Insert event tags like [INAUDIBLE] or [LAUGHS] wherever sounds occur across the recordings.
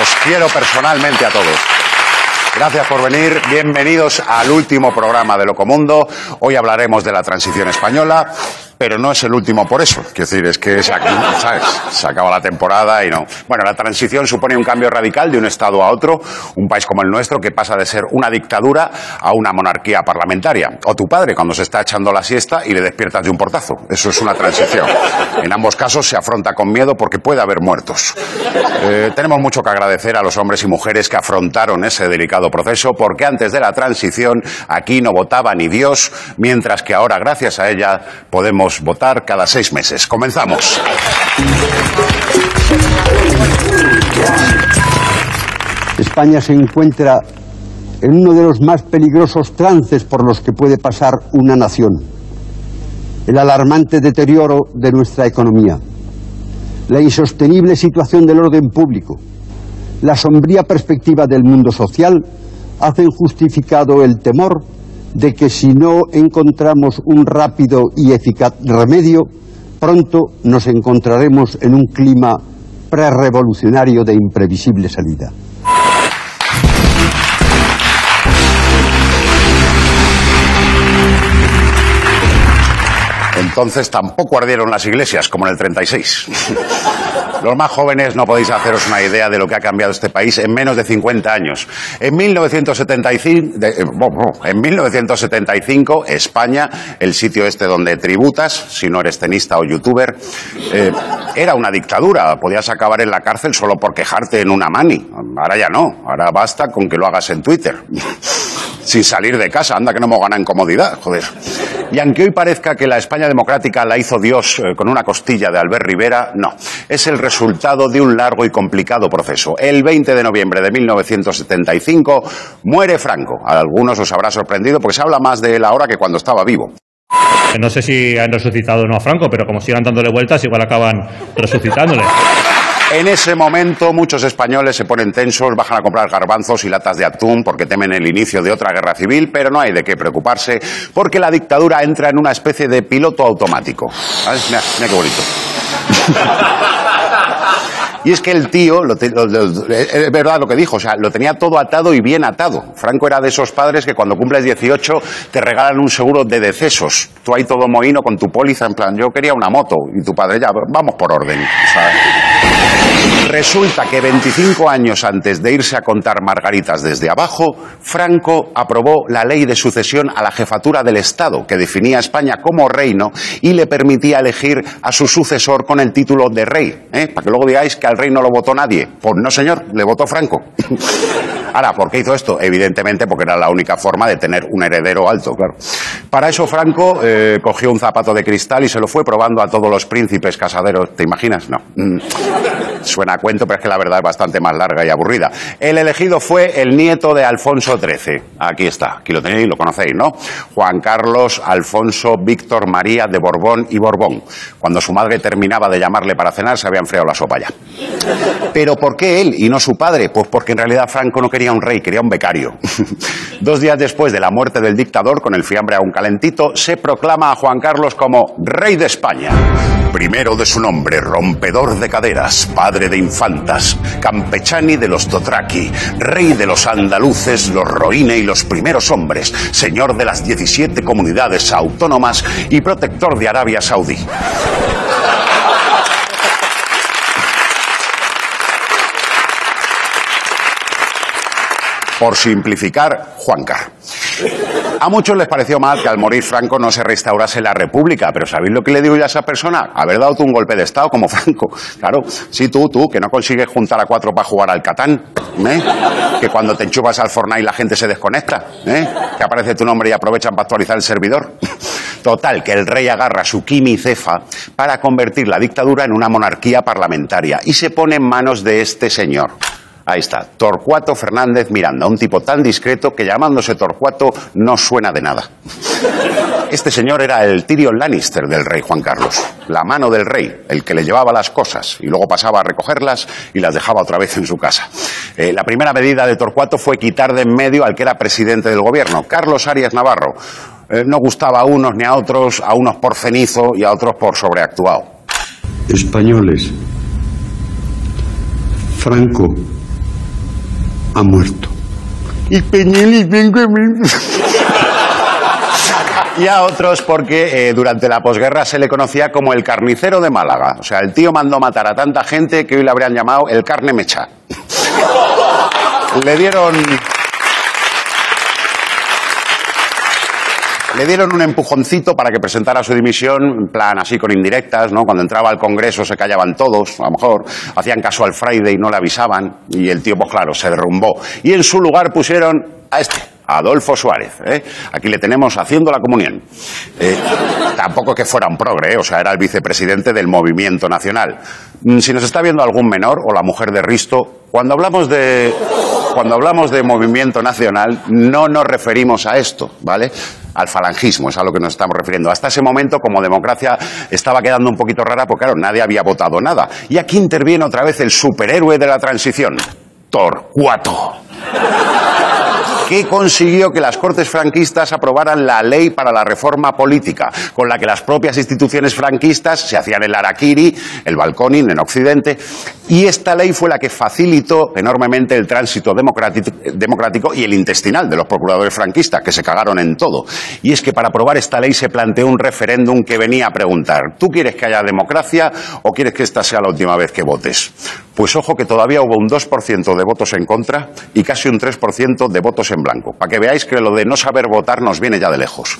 Os quiero personalmente a todos. Gracias por venir. Bienvenidos al último programa de Locomundo. Hoy hablaremos de la transición española, pero no es el último por eso. Quiero decir, es que se, ¿sabes? se acaba la temporada y no. Bueno, la transición supone un cambio radical de un Estado a otro, un país como el nuestro que pasa de ser una dictadura a una monarquía parlamentaria. O tu padre cuando se está echando la siesta y le despiertas de un portazo. Eso es una transición. En ambos casos se afronta con miedo porque puede haber muertos. Eh, tenemos mucho que agradecer a los hombres y mujeres que afrontaron ese delicado proceso, porque antes de la transición aquí no votaba ni Dios, mientras que ahora, gracias a ella, podemos votar cada seis meses. Comenzamos. España se encuentra en uno de los más peligrosos trances por los que puede pasar una nación. El alarmante deterioro de nuestra economía, la insostenible situación del orden público, la sombría perspectiva del mundo social hacen justificado el temor de que si no encontramos un rápido y eficaz remedio, pronto nos encontraremos en un clima prerevolucionario de imprevisible salida. Entonces tampoco ardieron las iglesias, como en el 36. [LAUGHS] Los más jóvenes no podéis haceros una idea de lo que ha cambiado este país en menos de 50 años. En 1975, de- eh, en 1975 España, el sitio este donde tributas, si no eres tenista o youtuber, eh, era una dictadura. Podías acabar en la cárcel solo por quejarte en una mani. Ahora ya no. Ahora basta con que lo hagas en Twitter. [LAUGHS] Sin salir de casa. Anda que no ganado en comodidad, joder. Y aunque hoy parezca que la España democrática la hizo Dios eh, con una costilla de Albert Rivera, no. Es el resultado de un largo y complicado proceso. El 20 de noviembre de 1975 muere Franco. A algunos os habrá sorprendido porque se habla más de él ahora que cuando estaba vivo. No sé si han resucitado o no a Franco, pero como sigan dándole vueltas, igual acaban resucitándole. En ese momento muchos españoles se ponen tensos, bajan a comprar garbanzos y latas de atún porque temen el inicio de otra guerra civil, pero no hay de qué preocuparse porque la dictadura entra en una especie de piloto automático. Mira, mira qué bonito. [LAUGHS] Y es que el tío, lo es verdad lo que dijo, o sea, lo tenía todo atado y bien atado. Franco era de esos padres que cuando cumples 18 te regalan un seguro de decesos. Tú ahí todo mohino con tu póliza, en plan, yo quería una moto. Y tu padre, ya, vamos por orden. ¿sabes? Resulta que 25 años antes de irse a contar margaritas desde abajo, Franco aprobó la ley de sucesión a la jefatura del Estado, que definía a España como reino y le permitía elegir a su sucesor con el título de rey. ¿eh? Para que luego digáis que al rey no lo votó nadie. Pues no, señor, le votó Franco. [LAUGHS] Ahora, ¿por qué hizo esto? Evidentemente porque era la única forma de tener un heredero alto, claro. Para eso Franco eh, cogió un zapato de cristal y se lo fue probando a todos los príncipes casaderos. ¿Te imaginas? No. Mm. Suena cuento, pero es que la verdad es bastante más larga y aburrida. El elegido fue el nieto de Alfonso XIII. Aquí está, aquí lo tenéis, lo conocéis, ¿no? Juan Carlos Alfonso Víctor María de Borbón y Borbón. Cuando su madre terminaba de llamarle para cenar, se había enfriado la sopa ya. ¿Pero por qué él y no su padre? Pues porque en realidad Franco no quería un rey, quería un becario. [LAUGHS] Dos días después de la muerte del dictador, con el fiambre aún calentito, se proclama a Juan Carlos como rey de España. Primero de su nombre, rompedor de caderas, padre de infantas, campechani de los Dotraki, rey de los andaluces, los Roine y los primeros hombres, señor de las 17 comunidades autónomas y protector de Arabia Saudí. Por simplificar, Juanca. A muchos les pareció mal que al morir Franco no se restaurase la República, pero ¿sabéis lo que le digo yo a esa persona? Haber dado tú un golpe de Estado como [LAUGHS] Franco. Claro, sí, tú, tú, que no consigues juntar a cuatro para jugar al Catán, ¿eh? Que cuando te enchufas al Fortnite la gente se desconecta, ¿eh? Que aparece tu nombre y aprovechan para actualizar el servidor. [LAUGHS] Total, que el rey agarra su quimicefa para convertir la dictadura en una monarquía parlamentaria y se pone en manos de este señor. Ahí está, Torcuato Fernández Miranda, un tipo tan discreto que llamándose Torcuato no suena de nada. Este señor era el Tyrion Lannister del rey Juan Carlos, la mano del rey, el que le llevaba las cosas y luego pasaba a recogerlas y las dejaba otra vez en su casa. Eh, la primera medida de Torcuato fue quitar de en medio al que era presidente del gobierno, Carlos Arias Navarro. Eh, no gustaba a unos ni a otros, a unos por cenizo y a otros por sobreactuado. Españoles, Franco ha muerto. Y Peñelis, vengo y a otros porque eh, durante la posguerra se le conocía como el carnicero de Málaga. O sea, el tío mandó matar a tanta gente que hoy le habrían llamado el carne mecha. le dieron... Le dieron un empujoncito para que presentara su dimisión, en plan así con indirectas, ¿no? Cuando entraba al Congreso se callaban todos, a lo mejor hacían caso al Friday y no le avisaban, y el tío, pues claro, se derrumbó. Y en su lugar pusieron a este, Adolfo Suárez. ¿eh? Aquí le tenemos haciendo la comunión. Eh, tampoco que fuera un progre, ¿eh? o sea, era el vicepresidente del Movimiento Nacional. Mm, Si nos está viendo algún menor o la mujer de Risto, cuando hablamos de, cuando hablamos de movimiento nacional, no nos referimos a esto, ¿vale? Al falangismo, es a lo que nos estamos refiriendo. Hasta ese momento, como democracia estaba quedando un poquito rara, porque claro, nadie había votado nada. Y aquí interviene otra vez el superhéroe de la transición, Torcuato que consiguió que las Cortes franquistas aprobaran la ley para la reforma política, con la que las propias instituciones franquistas se hacían el Araquiri, el Balconing en Occidente, y esta ley fue la que facilitó enormemente el tránsito democrático, y el intestinal de los procuradores franquistas, que se cagaron en todo. Y es que para aprobar esta ley se planteó un referéndum que venía a preguntar, ¿tú quieres que haya democracia o quieres que esta sea la última vez que votes? Pues ojo que todavía hubo un 2% de votos en contra y casi un 3% de votos en blanco, para que veáis que lo de no saber votar nos viene ya de lejos.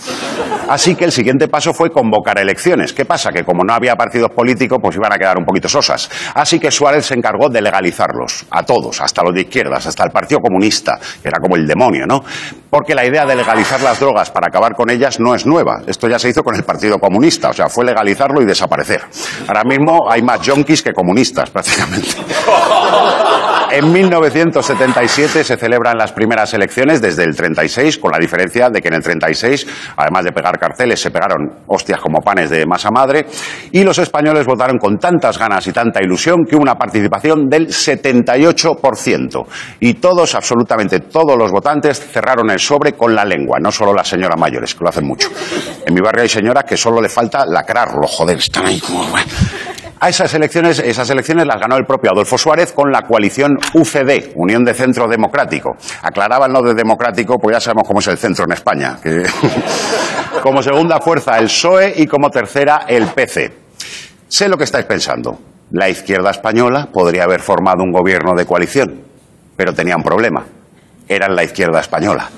Así que el siguiente paso fue convocar elecciones. ¿Qué pasa? Que como no había partidos políticos, pues iban a quedar un poquito sosas. Así que Suárez se encargó de legalizarlos, a todos, hasta los de izquierdas, hasta el Partido Comunista, que era como el demonio, ¿no? Porque la idea de legalizar las drogas para acabar con ellas no es nueva. Esto ya se hizo con el Partido Comunista, o sea, fue legalizarlo y desaparecer. Ahora mismo hay más yonkis que comunistas, prácticamente. [LAUGHS] En 1977 se celebran las primeras elecciones desde el 36, con la diferencia de que en el 36, además de pegar carteles, se pegaron hostias como panes de masa madre, y los españoles votaron con tantas ganas y tanta ilusión que hubo una participación del 78%. Y todos, absolutamente todos los votantes, cerraron el sobre con la lengua, no solo las señoras mayores, que lo hacen mucho. En mi barrio hay señoras que solo le falta lacrarlo, joder, están ahí como... A esas elecciones, esas elecciones las ganó el propio Adolfo Suárez con la coalición UCD, Unión de Centro Democrático. Aclaraban lo de democrático, pues ya sabemos cómo es el centro en España. [LAUGHS] como segunda fuerza el PSOE y como tercera el PC. Sé lo que estáis pensando. La izquierda española podría haber formado un gobierno de coalición, pero tenía un problema. Eran la izquierda española.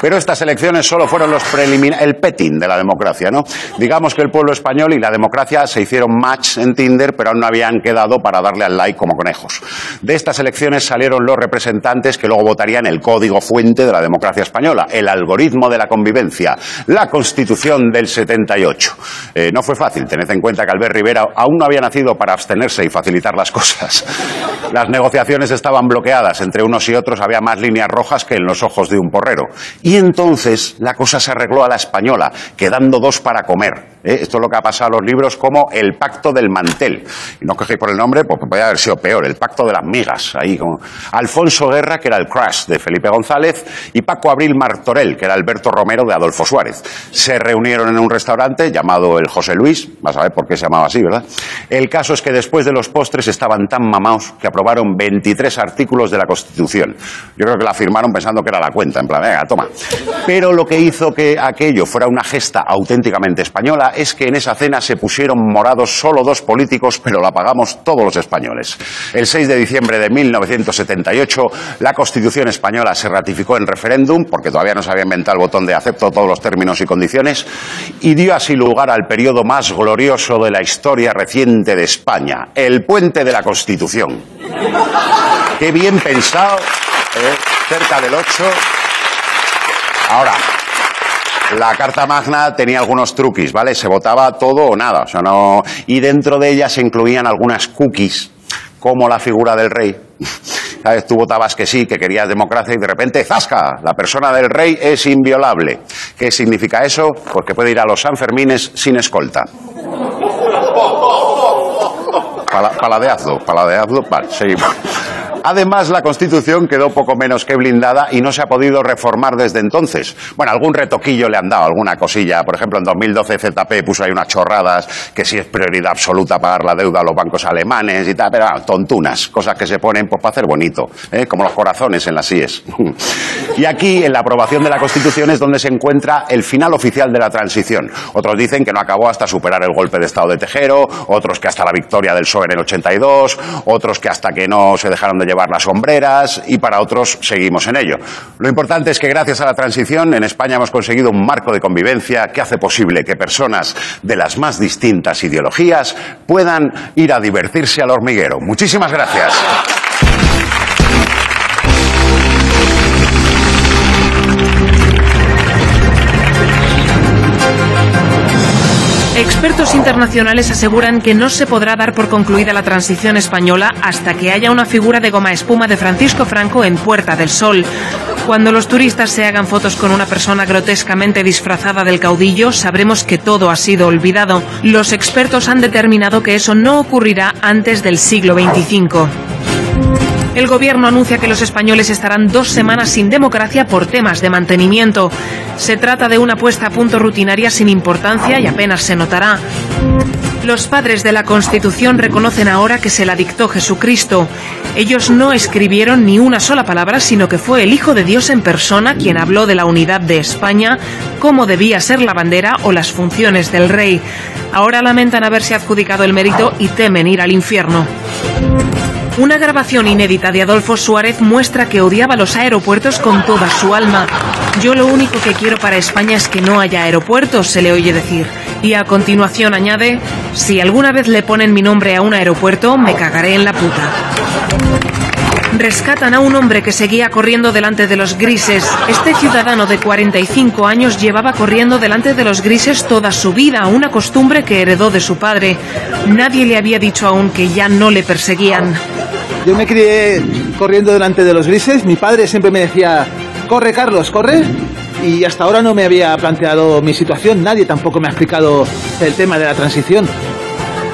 Pero estas elecciones solo fueron los el petting de la democracia, ¿no? Digamos que el pueblo español y la democracia se hicieron match en Tinder, pero aún no habían quedado para darle al like como conejos. De estas elecciones salieron los representantes que luego votarían el código fuente de la democracia española, el algoritmo de la convivencia, la Constitución del 78. Eh, no fue fácil, tened en cuenta que Albert Rivera aún no había nacido para abstenerse y facilitar las cosas. [LAUGHS] Las negociaciones estaban bloqueadas, entre unos y otros había más líneas rojas que en los ojos de un porrero. Y entonces la cosa se arregló a la española, quedando dos para comer. ¿eh? Esto es lo que ha pasado a los libros como el pacto del mantel. Y no os quejéis por el nombre, pues podría haber sido peor, el pacto de las migas. Ahí como... Alfonso Guerra, que era el crush de Felipe González, y Paco Abril Martorell, que era Alberto Romero de Adolfo Suárez. Se reunieron en un restaurante llamado el José Luis, vas a ver por qué se llamaba así, ¿verdad? El caso es que después de los postres estaban tan mamaos que aprobaron 23 artículos de la Constitución. Yo creo que la firmaron pensando que era la cuenta, en plan, venga, toma. Pero lo que hizo que aquello fuera una gesta auténticamente española es que en esa cena se pusieron morados solo dos políticos, pero la pagamos todos los españoles. El 6 de diciembre de 1978, la Constitución española se ratificó en referéndum, porque todavía no se había inventado el botón de acepto todos los términos y condiciones, y dio así lugar al periodo más glorioso de la historia reciente de España, el puente de la Constitución. Qué bien pensado, ¿eh? cerca del 8. Ahora, la Carta Magna tenía algunos truquis, ¿vale? Se votaba todo o nada, o sea, no... Y dentro de ella se incluían algunas cookies, como la figura del rey, [LAUGHS] ¿Sabes? Tú votabas que sí, que querías democracia y de repente, ¡zasca! La persona del rey es inviolable. ¿Qué significa eso? Pues que puede ir a los Sanfermines sin escolta. [LAUGHS] Pala- paladeazlo, paladeazlo. Vale, seguimos. Además, la Constitución quedó poco menos que blindada y no se ha podido reformar desde entonces. Bueno, algún retoquillo le han dado, alguna cosilla. Por ejemplo, en 2012 ZP puso ahí unas chorradas que sí es prioridad absoluta pagar la deuda a los bancos alemanes y tal, pero ah, tontunas, cosas que se ponen pues, para hacer bonito, ¿eh? como los corazones en las IES. [LAUGHS] y aquí, en la aprobación de la Constitución, es donde se encuentra el final oficial de la transición. Otros dicen que no acabó hasta superar el golpe de Estado de Tejero, otros que hasta la victoria del PSOE en el 82, otros que hasta que no se dejaron de llevar las sombreras y para otros seguimos en ello. Lo importante es que gracias a la transición en España hemos conseguido un marco de convivencia que hace posible que personas de las más distintas ideologías puedan ir a divertirse al hormiguero. Muchísimas gracias. Expertos internacionales aseguran que no se podrá dar por concluida la transición española hasta que haya una figura de goma espuma de Francisco Franco en Puerta del Sol. Cuando los turistas se hagan fotos con una persona grotescamente disfrazada del caudillo, sabremos que todo ha sido olvidado. Los expertos han determinado que eso no ocurrirá antes del siglo XXV. El gobierno anuncia que los españoles estarán dos semanas sin democracia por temas de mantenimiento. Se trata de una puesta a punto rutinaria sin importancia y apenas se notará. Los padres de la Constitución reconocen ahora que se la dictó Jesucristo. Ellos no escribieron ni una sola palabra, sino que fue el Hijo de Dios en persona quien habló de la unidad de España, cómo debía ser la bandera o las funciones del rey. Ahora lamentan haberse adjudicado el mérito y temen ir al infierno. Una grabación inédita de Adolfo Suárez muestra que odiaba los aeropuertos con toda su alma. Yo lo único que quiero para España es que no haya aeropuertos, se le oye decir. Y a continuación añade, si alguna vez le ponen mi nombre a un aeropuerto, me cagaré en la puta. Rescatan a un hombre que seguía corriendo delante de los grises. Este ciudadano de 45 años llevaba corriendo delante de los grises toda su vida, una costumbre que heredó de su padre. Nadie le había dicho aún que ya no le perseguían. Yo me crié corriendo delante de los grises. Mi padre siempre me decía, corre Carlos, corre. Y hasta ahora no me había planteado mi situación. Nadie tampoco me ha explicado el tema de la transición.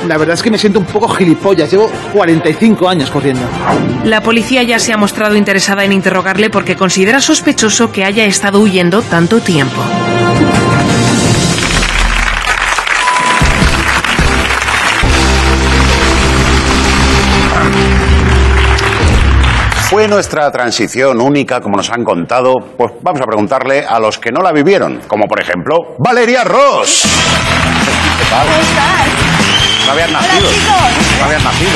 La verdad es que me siento un poco gilipollas. Llevo 45 años corriendo. La policía ya se ha mostrado interesada en interrogarle porque considera sospechoso que haya estado huyendo tanto tiempo. ¿Fue nuestra transición única, como nos han contado? Pues vamos a preguntarle a los que no la vivieron, como por ejemplo Valeria Ross. ¿Cómo estás? No habías nacido. No habías nacido.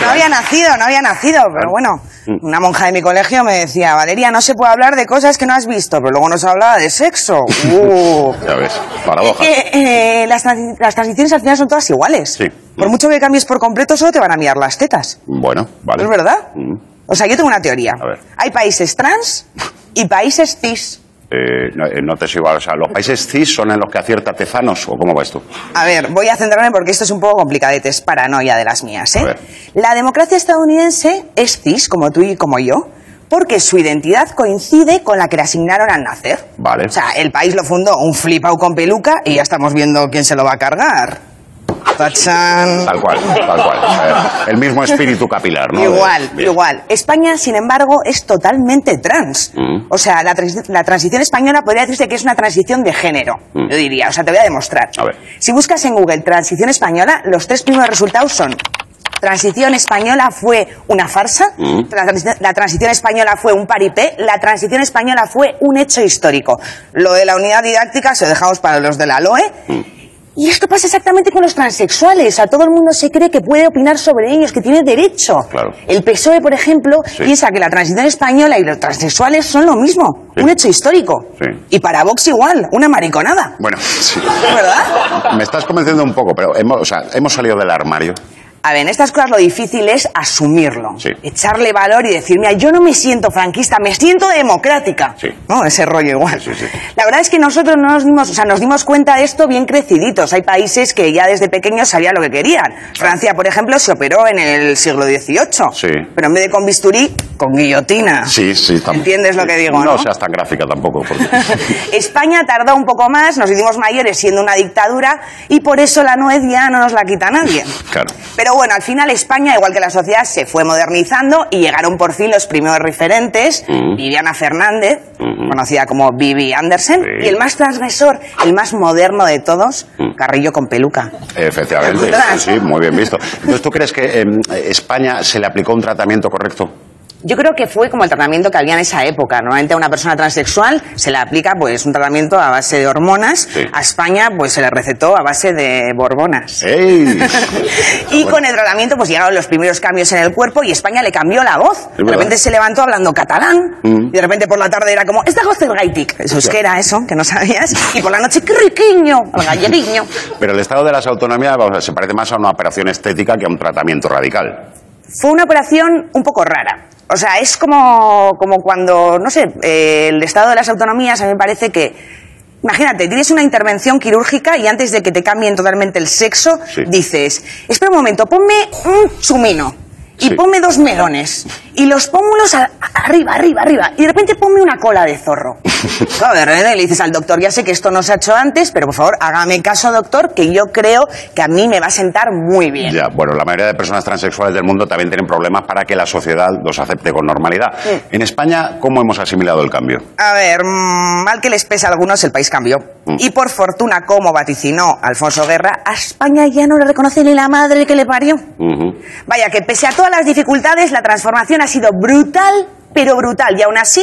No había nacido, no había nacido, pero bueno, Mm. una monja de mi colegio me decía, Valeria, no se puede hablar de cosas que no has visto, pero luego nos hablaba de sexo. [LAUGHS] Uh. Ya ves, paradojas. Que, eh, las, las transiciones al final son todas iguales. Sí. Por mucho que cambies por completo, solo te van a mirar las tetas. Bueno, vale. ¿No es verdad? Mm. O sea, yo tengo una teoría. A ver. Hay países trans y países cis. Eh, no, eh, no te sigo. O sea, ¿los países cis son en los que acierta Tezanos o cómo va esto? A ver, voy a centrarme porque esto es un poco complicadete, es paranoia de las mías, ¿eh? La democracia estadounidense es cis, como tú y como yo, porque su identidad coincide con la que le asignaron al nacer. Vale. O sea, el país lo fundó un flipao con peluca y ya estamos viendo quién se lo va a cargar. Tachán. Tal cual, tal cual. El mismo espíritu capilar, ¿no? Igual, Bien. igual. España, sin embargo, es totalmente trans. Mm. O sea, la, trans- la transición española podría decirse que es una transición de género. Mm. Yo diría, o sea, te voy a demostrar. A ver. Si buscas en Google transición española, los tres primeros resultados son transición española fue una farsa, Mm. la transición española fue un paripé, la transición española fue un hecho histórico. Lo de la unidad didáctica se lo dejamos para los de la LOE. Y esto pasa exactamente con los transexuales. A todo el mundo se cree que puede opinar sobre ellos, que tiene derecho. Claro. El PSOE, por ejemplo, Sí. piensa que la transición española y los transexuales son lo mismo. Sí. Un hecho histórico. Sí. Y para Vox igual, una mariconada. Bueno, sí. ¿Verdad? Me estás convenciendo un poco, pero hemos, o sea, hemos salido del armario. A ver, en estas cosas lo difícil es asumirlo. Sí. Echarle valor y decir, mira, yo no me siento franquista, me siento democrática. Sí. ¿No? Ese rollo igual. Sí. La verdad es que nosotros no nos dimos, o sea, nos dimos cuenta de esto bien creciditos. Hay países que ya desde pequeños sabían lo que querían. Francia, por ejemplo, se operó en el siglo XVIII. Sí. Pero en vez de con bisturí, con guillotina. Sí, sí. tam- ¿Entiendes lo que digo, no? No seas tan gráfica tampoco. porque- [LAUGHS] España tardó un poco más, nos hicimos mayores siendo una dictadura y por eso la nuez ya no nos la quita nadie. Claro. Pero bueno, al final España, igual que la sociedad, se fue modernizando y llegaron por fin los primeros referentes, Mm. Viviana Fernández, conocida como Vivi Andersen, Sí. y el más transgresor, el más moderno de todos, Mm. Carrillo con peluca. Efectivamente, [LAUGHS] sí, sí, muy bien visto. Entonces, ¿tú crees que en España se le aplicó un tratamiento correcto? Yo creo que fue como el tratamiento que había en esa época. Normalmente a una persona transexual se le aplica pues un tratamiento a base de hormonas. Sí. A España pues se le recetó a base de borbonas. ¡Ey! [LAUGHS] Y con el tratamiento pues llegaron los primeros cambios en el cuerpo y España le cambió la voz. De repente se levantó hablando catalán Mm. y de repente por la tarde era como, esta voz es gaitic. Eso es que era eso, que no sabías. Y por la noche, qué riquiño, el galleguiño. Pero el estado de las autonomías vamos, se parece más a una operación estética que a un tratamiento radical. Fue una operación un poco rara. O sea, es como, como cuando, no sé, eh, el estado de las autonomías a mí me parece que... Imagínate, tienes una intervención quirúrgica y antes de que te cambien totalmente el sexo, Sí. dices, espera un momento, ponme un chumino y Sí. ponme dos melones y los pómulos a- a- arriba, arriba, arriba y de repente ponme una cola de zorro. [LAUGHS] Claro, de repente le dices al doctor, ya sé que esto no se ha hecho antes, pero por favor, hágame caso, doctor, que yo creo que a mí me va a sentar muy bien. Ya, bueno, la mayoría de personas transexuales del mundo también tienen problemas para que la sociedad los acepte con normalidad. En España, ¿cómo hemos asimilado el cambio? A ver, mm, mal que les pese a algunos, el país cambió. Mm. Y por fortuna, como vaticinó Alfonso Guerra, a España ya no le reconoce ni la madre que le parió. Ujú. Vaya, que pese a todas las dificultades, la transformación ha sido brutal, pero brutal. Y aún así,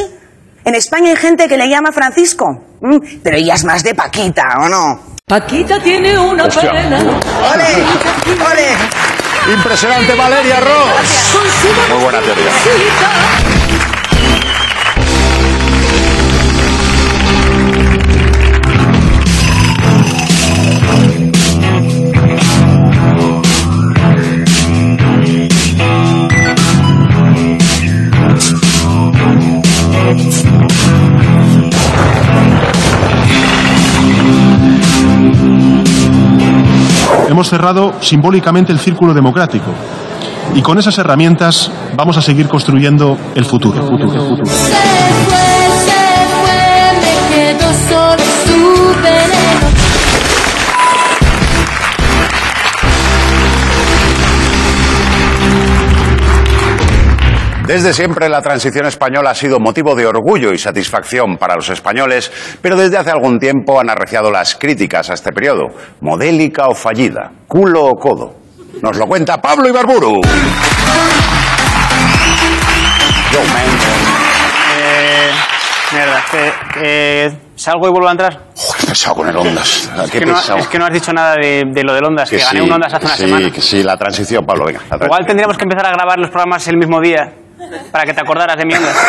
en España hay gente que le llama Francisco. Mm, pero ella es más de Paquita, ¿o no? Paquita tiene una Hostia. pena. ¡Ole! ¡Ole! Impresionante, Valeria Ross. Muy buena teoría. Cerrado simbólicamente el círculo democrático y con esas herramientas vamos a seguir construyendo el futuro. Desde siempre la transición española ha sido motivo de orgullo y satisfacción para los españoles, pero desde hace algún tiempo han arreciado las críticas a este periodo. Modélica o fallida, culo o codo. Nos lo cuenta Pablo Ibarburu. Yo, man. Eh, mierda, que, que salgo y vuelvo a entrar. Joder, qué pesado con el Ondas. Qué Es que, no, es que no has dicho nada de, de lo del Ondas, que, gané un Ondas hace una sí, semana. que sí, la transición, Pablo, venga. la Igual tendríamos que empezar a grabar los programas el mismo día para que te acordaras de mi Ondas. [LAUGHS]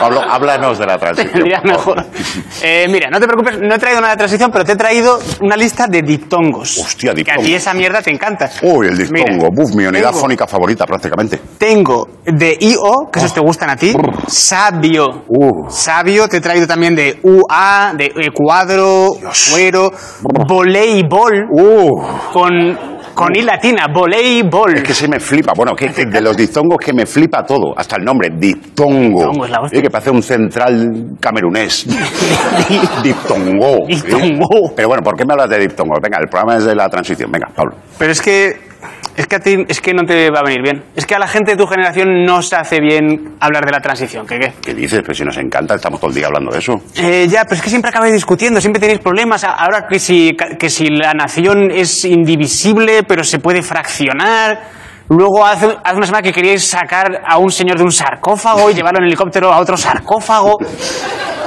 Pablo, háblanos de la transición. Mejor. Eh, mira, no te preocupes, no he traído nada de transición, pero te he traído una lista de diptongos. Hostia, Que a diptongos. ti esa mierda te encanta. Uy, el diptongo. Mira, mi unidad tengo- fónica favorita prácticamente. Tengo de IO, que esos te gustan a ti. Sabio. Uh. Sabio, te he traído también de UA, de eh, cuadro, cuero, voleibol, Uh, con, con I latina, voleibol. es que se me flipa. Bueno, que, que de los diptongos que me flipa todo. Hasta el nombre, diptongo. Diptongo es la hostia. Eh, que parece un central camerunés. [LAUGHS] diptongo. ¿eh? Diptongo. Pero bueno, ¿por qué me hablas de diptongo? Venga, el programa es de la transición. Venga, Pablo. Pero es que, es que a ti, es que no te va a venir bien. Es que a la gente de tu generación no se hace bien hablar de la transición. ¿Qué qué? ¿Qué dices? Pues si nos encanta, estamos todo el día hablando de eso. Eh, ya, pero es que siempre acabáis discutiendo, siempre tenéis problemas. Ahora que si, que si la nación es indivisible, pero se puede fraccionar. Luego, hace, hace una semana que queríais sacar a un señor de un sarcófago y [LAUGHS] llevarlo en helicóptero a otro sarcófago.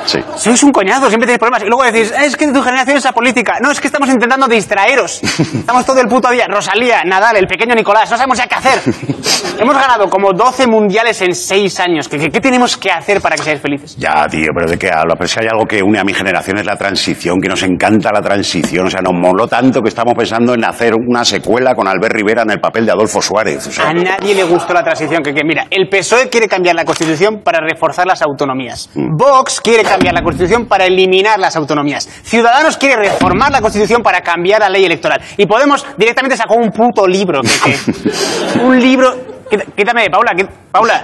Sí. Sois un coñazo, siempre tenéis problemas. Y luego decís, es que tu generación es apolítica. No, es que estamos intentando distraeros. [LAUGHS] Estamos todo el puto día. Rosalía, Nadal, el pequeño Nicolás, no sabemos ya qué hacer. [LAUGHS] Hemos ganado como 12 mundiales en 6 años. ¿Qué, qué, qué tenemos que hacer para que seáis felices? Ya, tío, pero ¿de qué hablo? Pero si hay algo que une a mi generación es la transición, que nos encanta la transición. O sea, nos moló tanto que estamos pensando en hacer una secuela con Albert Rivera en el papel de Adolfo Suárez. O sea, A nadie le gustó la transición. Que, que, mira, el PSOE quiere cambiar la Constitución para reforzar las autonomías. Vox quiere cambiar la Constitución para eliminar las autonomías. Ciudadanos quiere reformar la Constitución para cambiar la ley electoral. Y Podemos directamente sacó un puto libro. que- que- [LAUGHS] un libro... Quítame, Paula, quí- Paula.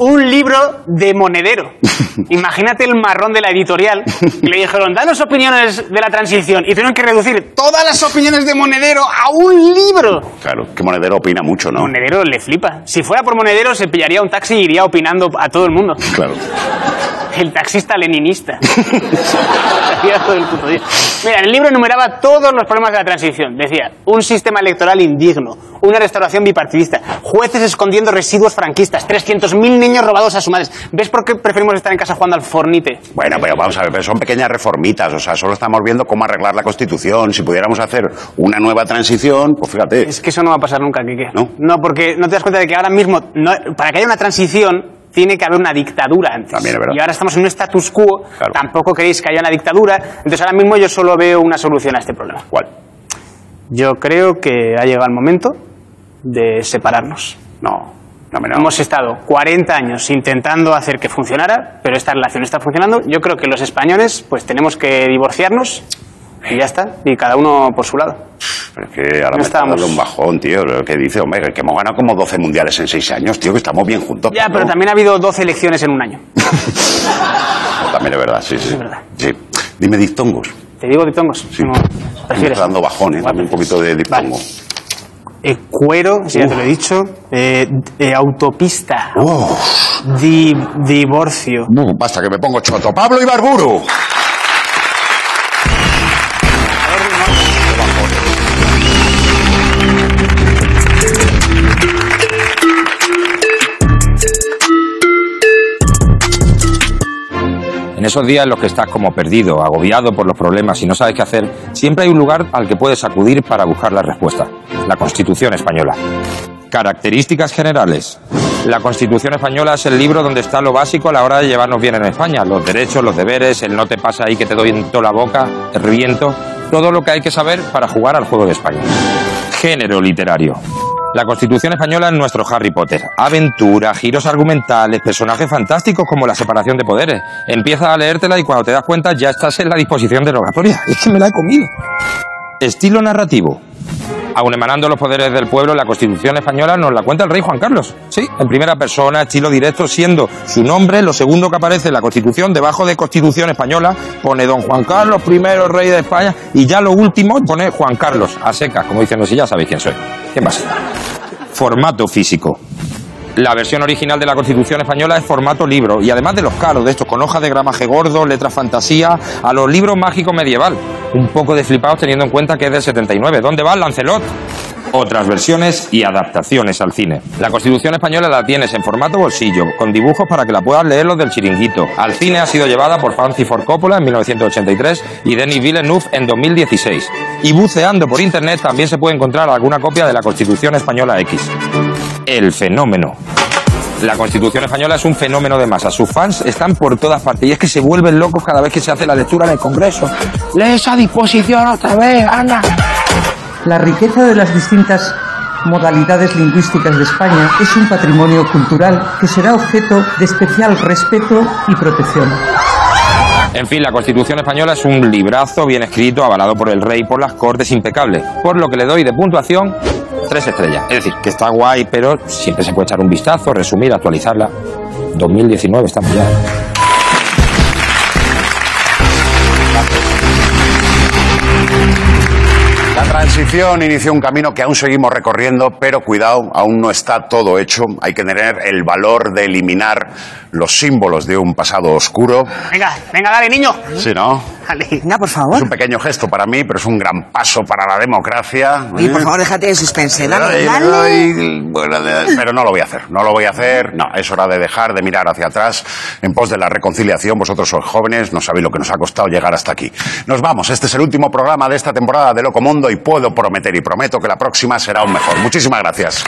Un libro de monedero. [LAUGHS] Imagínate el marrón de la editorial. Le dijeron, danos opiniones de la transición. Y tuvieron que reducir todas las opiniones de monedero a un libro. claro, que Monedero opina mucho, ¿no? Monedero le flipa. Si fuera por Monedero, se pillaría un taxi y iría opinando a todo el mundo. Claro. El taxista leninista. [LAUGHS] Mira, el libro enumeraba todos los problemas de la transición. Decía, un sistema electoral indigno, una restauración bipartidista, jueces escondiendo residuos franquistas, 300.000 niños robados a sus madres. ¿Ves por qué preferimos estar en casa jugando al fornite? Bueno, pero vamos a ver, pero son pequeñas reformitas, o sea, solo estamos viendo cómo arreglar la Constitución. Si pudiéramos hacer una nueva transición, pues fíjate. Es que eso no va a pasar nunca, Kike. ¿No? porque no te das cuenta de que ahora mismo, no- para que haya una transición, tiene que haber una dictadura antes. También es verdad. Y ahora estamos en un status quo, Claro. tampoco queréis que haya una dictadura, entonces ahora mismo yo solo veo una solución a este problema. ¿Cuál? Yo creo que ha llegado el momento de separarnos. No, no no. Hemos estado 40 años intentando hacer que funcionara, pero esta relación está funcionando. Yo creo que los españoles pues tenemos que divorciarnos y ya está, y cada uno por su lado. Pero es que ahora No me está dando un bajón, tío. Lo que dice, hombre, que hemos ganado como 12 mundiales en 6 años, tío, que estamos bien juntos. Ya, Pablo. pero también ha habido 12 elecciones en un año. [LAUGHS] También es verdad, sí, sí. Es verdad. Sí. Dime dictongos. ¿Te digo dictongos? Sí. ¿Cómo Me está dando bajón, ¿eh? Dame un poquito de dictongo. Eh, cuero, si ya te lo he dicho. Eh, eh, autopista. Di- divorcio. no, basta que me pongo choto. Pablo Ibarburu. Esos días en los que estás como perdido, agobiado por los problemas y no sabes qué hacer, siempre hay un lugar al que puedes acudir para buscar la respuesta. La Constitución Española. Características generales. La Constitución Española es el libro donde está lo básico a la hora de llevarnos bien en España. Los derechos, los deberes, el no te pasa ahí que te doy en toda la boca, el reviento. Todo lo que hay que saber para jugar al juego de España. Género literario. La Constitución Española es nuestro Harry Potter. Aventura, giros argumentales, personajes fantásticos como la separación de poderes. Empiezas a leértela y cuando te das cuenta ya estás en la disposición derogatoria. Es que me la he comido. Estilo narrativo. Aun emanando los poderes del pueblo, la Constitución española nos la cuenta el rey Juan Carlos. Sí, en primera persona, estilo directo, siendo su nombre lo segundo que aparece en la Constitución, debajo de Constitución española, pone don Juan Carlos I, rey de España, y ya lo último pone Juan Carlos, a secas, como diciendo, si ya sabéis quién soy. ¿Qué pasa? Formato físico. La versión original de la Constitución española es formato libro y además de los caros de estos con hojas de gramaje gordo, letras fantasía, a los libros mágicos medieval. Un poco de flipados teniendo en cuenta que es del 79. ¿Dónde va el Lancelot? Otras versiones y adaptaciones al cine. La Constitución española la tienes en formato bolsillo, con dibujos para que la puedas leer los del chiringuito. Al cine ha sido llevada por Francis Ford Coppola en 1983 y Denis Villeneuve en 2016. Y buceando por internet también se puede encontrar alguna copia de la Constitución española X. El fenómeno. La Constitución española es un fenómeno de masa. Sus fans están por todas partes y es que se vuelven locos cada vez que se hace la lectura en el Congreso. Lee esa disposición otra vez, Ana. La riqueza de las distintas modalidades lingüísticas de España es un patrimonio cultural que será objeto de especial respeto y protección. En fin, la Constitución española es un librazo bien escrito, avalado por el rey, por las cortes, impecable. Por lo que le doy de puntuación tres estrellas. Es decir, que está guay, pero siempre se puede echar un vistazo, resumir, actualizarla. 2019 estamos ya. La transición inició un camino que aún seguimos recorriendo, pero cuidado, aún no está todo hecho. Hay que tener el valor de eliminar los símbolos de un pasado oscuro. Venga, venga, dale, niño. Sí, ¿no? Vale. Venga, por Es un pequeño gesto para mí, pero es un gran paso para la democracia. Oye, por favor, déjate de suspense. Le Dale, dale. pero no lo voy a hacer, no lo voy a hacer. No, es hora de dejar de mirar hacia atrás en pos de la reconciliación. Vosotros sois jóvenes, no sabéis lo que nos ha costado llegar hasta aquí. Nos vamos, este es el último programa de esta temporada de Loco Mundo y puedo prometer y prometo que la próxima será aún mejor. Muchísimas gracias.